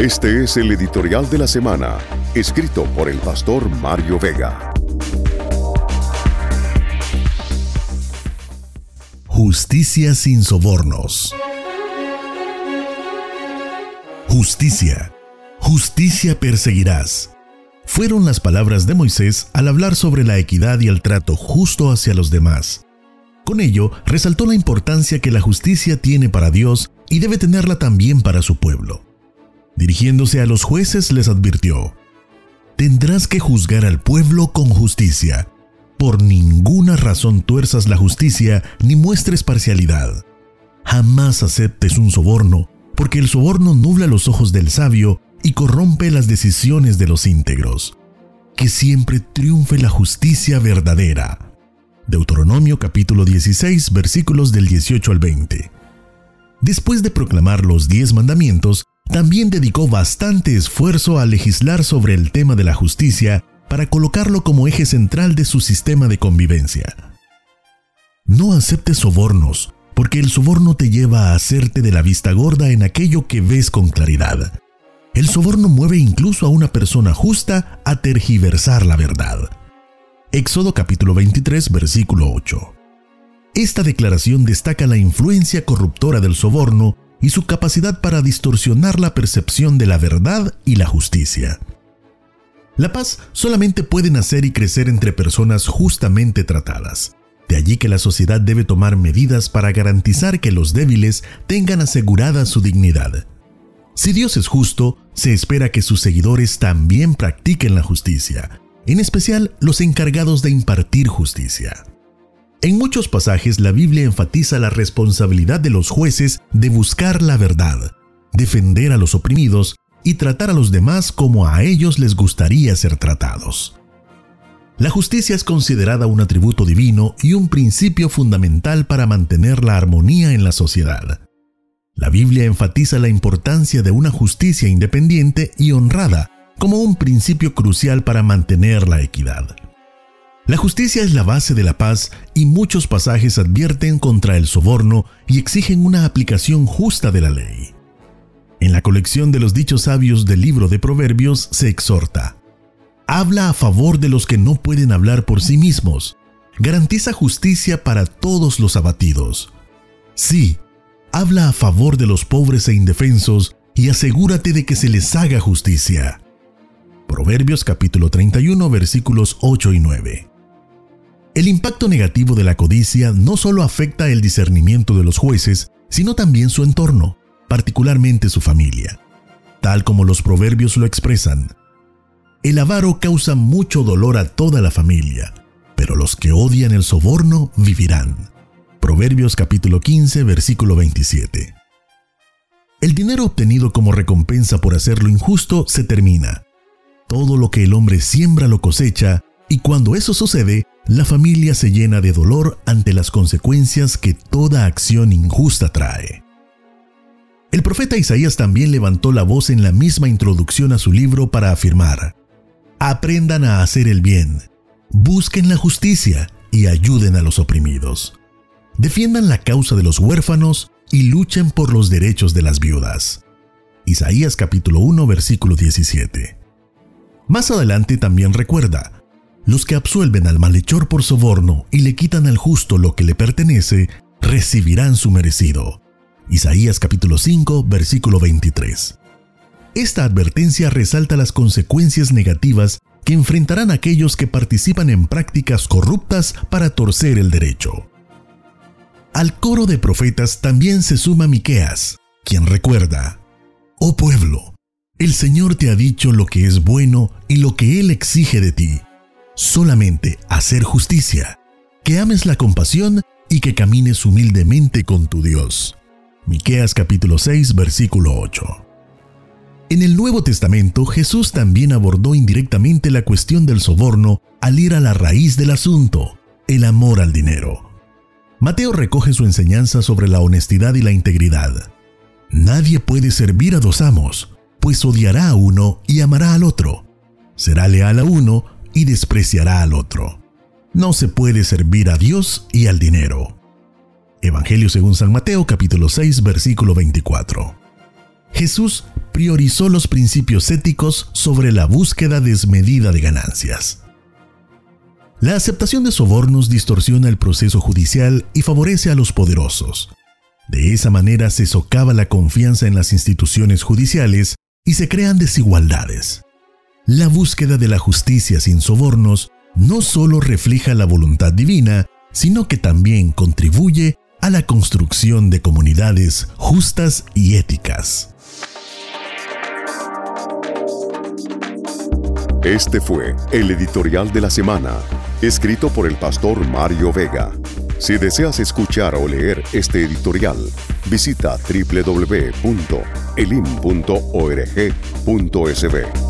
Este es el editorial de la semana, escrito por el pastor Mario Vega. Justicia sin sobornos. Justicia. Justicia perseguirás. Fueron las palabras de Moisés al hablar sobre la equidad y el trato justo hacia los demás. Con ello, resaltó la importancia que la justicia tiene para Dios y debe tenerla también para su pueblo. Dirigiéndose a los jueces les advirtió, Tendrás que juzgar al pueblo con justicia. Por ninguna razón tuerzas la justicia ni muestres parcialidad. Jamás aceptes un soborno, porque el soborno nubla los ojos del sabio y corrompe las decisiones de los íntegros. Que siempre triunfe la justicia verdadera. Deuteronomio capítulo 16 versículos del 18 al 20. Después de proclamar los diez mandamientos, también dedicó bastante esfuerzo a legislar sobre el tema de la justicia para colocarlo como eje central de su sistema de convivencia. No aceptes sobornos, porque el soborno te lleva a hacerte de la vista gorda en aquello que ves con claridad. El soborno mueve incluso a una persona justa a tergiversar la verdad. Éxodo capítulo 23 versículo 8. Esta declaración destaca la influencia corruptora del soborno y su capacidad para distorsionar la percepción de la verdad y la justicia. La paz solamente puede nacer y crecer entre personas justamente tratadas. De allí que la sociedad debe tomar medidas para garantizar que los débiles tengan asegurada su dignidad. Si Dios es justo, se espera que sus seguidores también practiquen la justicia, en especial los encargados de impartir justicia. En muchos pasajes la Biblia enfatiza la responsabilidad de los jueces de buscar la verdad, defender a los oprimidos y tratar a los demás como a ellos les gustaría ser tratados. La justicia es considerada un atributo divino y un principio fundamental para mantener la armonía en la sociedad. La Biblia enfatiza la importancia de una justicia independiente y honrada como un principio crucial para mantener la equidad. La justicia es la base de la paz y muchos pasajes advierten contra el soborno y exigen una aplicación justa de la ley. En la colección de los dichos sabios del libro de Proverbios se exhorta, habla a favor de los que no pueden hablar por sí mismos, garantiza justicia para todos los abatidos. Sí, habla a favor de los pobres e indefensos y asegúrate de que se les haga justicia. Proverbios capítulo 31 versículos 8 y 9. El impacto negativo de la codicia no solo afecta el discernimiento de los jueces, sino también su entorno, particularmente su familia. Tal como los proverbios lo expresan, el avaro causa mucho dolor a toda la familia, pero los que odian el soborno vivirán. Proverbios capítulo 15, versículo 27. El dinero obtenido como recompensa por hacer lo injusto se termina. Todo lo que el hombre siembra lo cosecha, y cuando eso sucede, la familia se llena de dolor ante las consecuencias que toda acción injusta trae. El profeta Isaías también levantó la voz en la misma introducción a su libro para afirmar, aprendan a hacer el bien, busquen la justicia y ayuden a los oprimidos. Defiendan la causa de los huérfanos y luchen por los derechos de las viudas. Isaías capítulo 1 versículo 17. Más adelante también recuerda, los que absuelven al malhechor por soborno y le quitan al justo lo que le pertenece, recibirán su merecido. Isaías capítulo 5, versículo 23. Esta advertencia resalta las consecuencias negativas que enfrentarán aquellos que participan en prácticas corruptas para torcer el derecho. Al coro de profetas también se suma Miqueas, quien recuerda: Oh pueblo, el Señor te ha dicho lo que es bueno y lo que Él exige de ti solamente hacer justicia, que ames la compasión y que camines humildemente con tu Dios. Miqueas capítulo 6, versículo 8. En el Nuevo Testamento, Jesús también abordó indirectamente la cuestión del soborno al ir a la raíz del asunto, el amor al dinero. Mateo recoge su enseñanza sobre la honestidad y la integridad. Nadie puede servir a dos amos, pues odiará a uno y amará al otro. Será leal a uno y despreciará al otro. No se puede servir a Dios y al dinero. Evangelio según San Mateo capítulo 6 versículo 24. Jesús priorizó los principios éticos sobre la búsqueda desmedida de ganancias. La aceptación de sobornos distorsiona el proceso judicial y favorece a los poderosos. De esa manera se socava la confianza en las instituciones judiciales y se crean desigualdades. La búsqueda de la justicia sin sobornos no solo refleja la voluntad divina, sino que también contribuye a la construcción de comunidades justas y éticas. Este fue el editorial de la semana, escrito por el pastor Mario Vega. Si deseas escuchar o leer este editorial, visita www.elim.org.sb.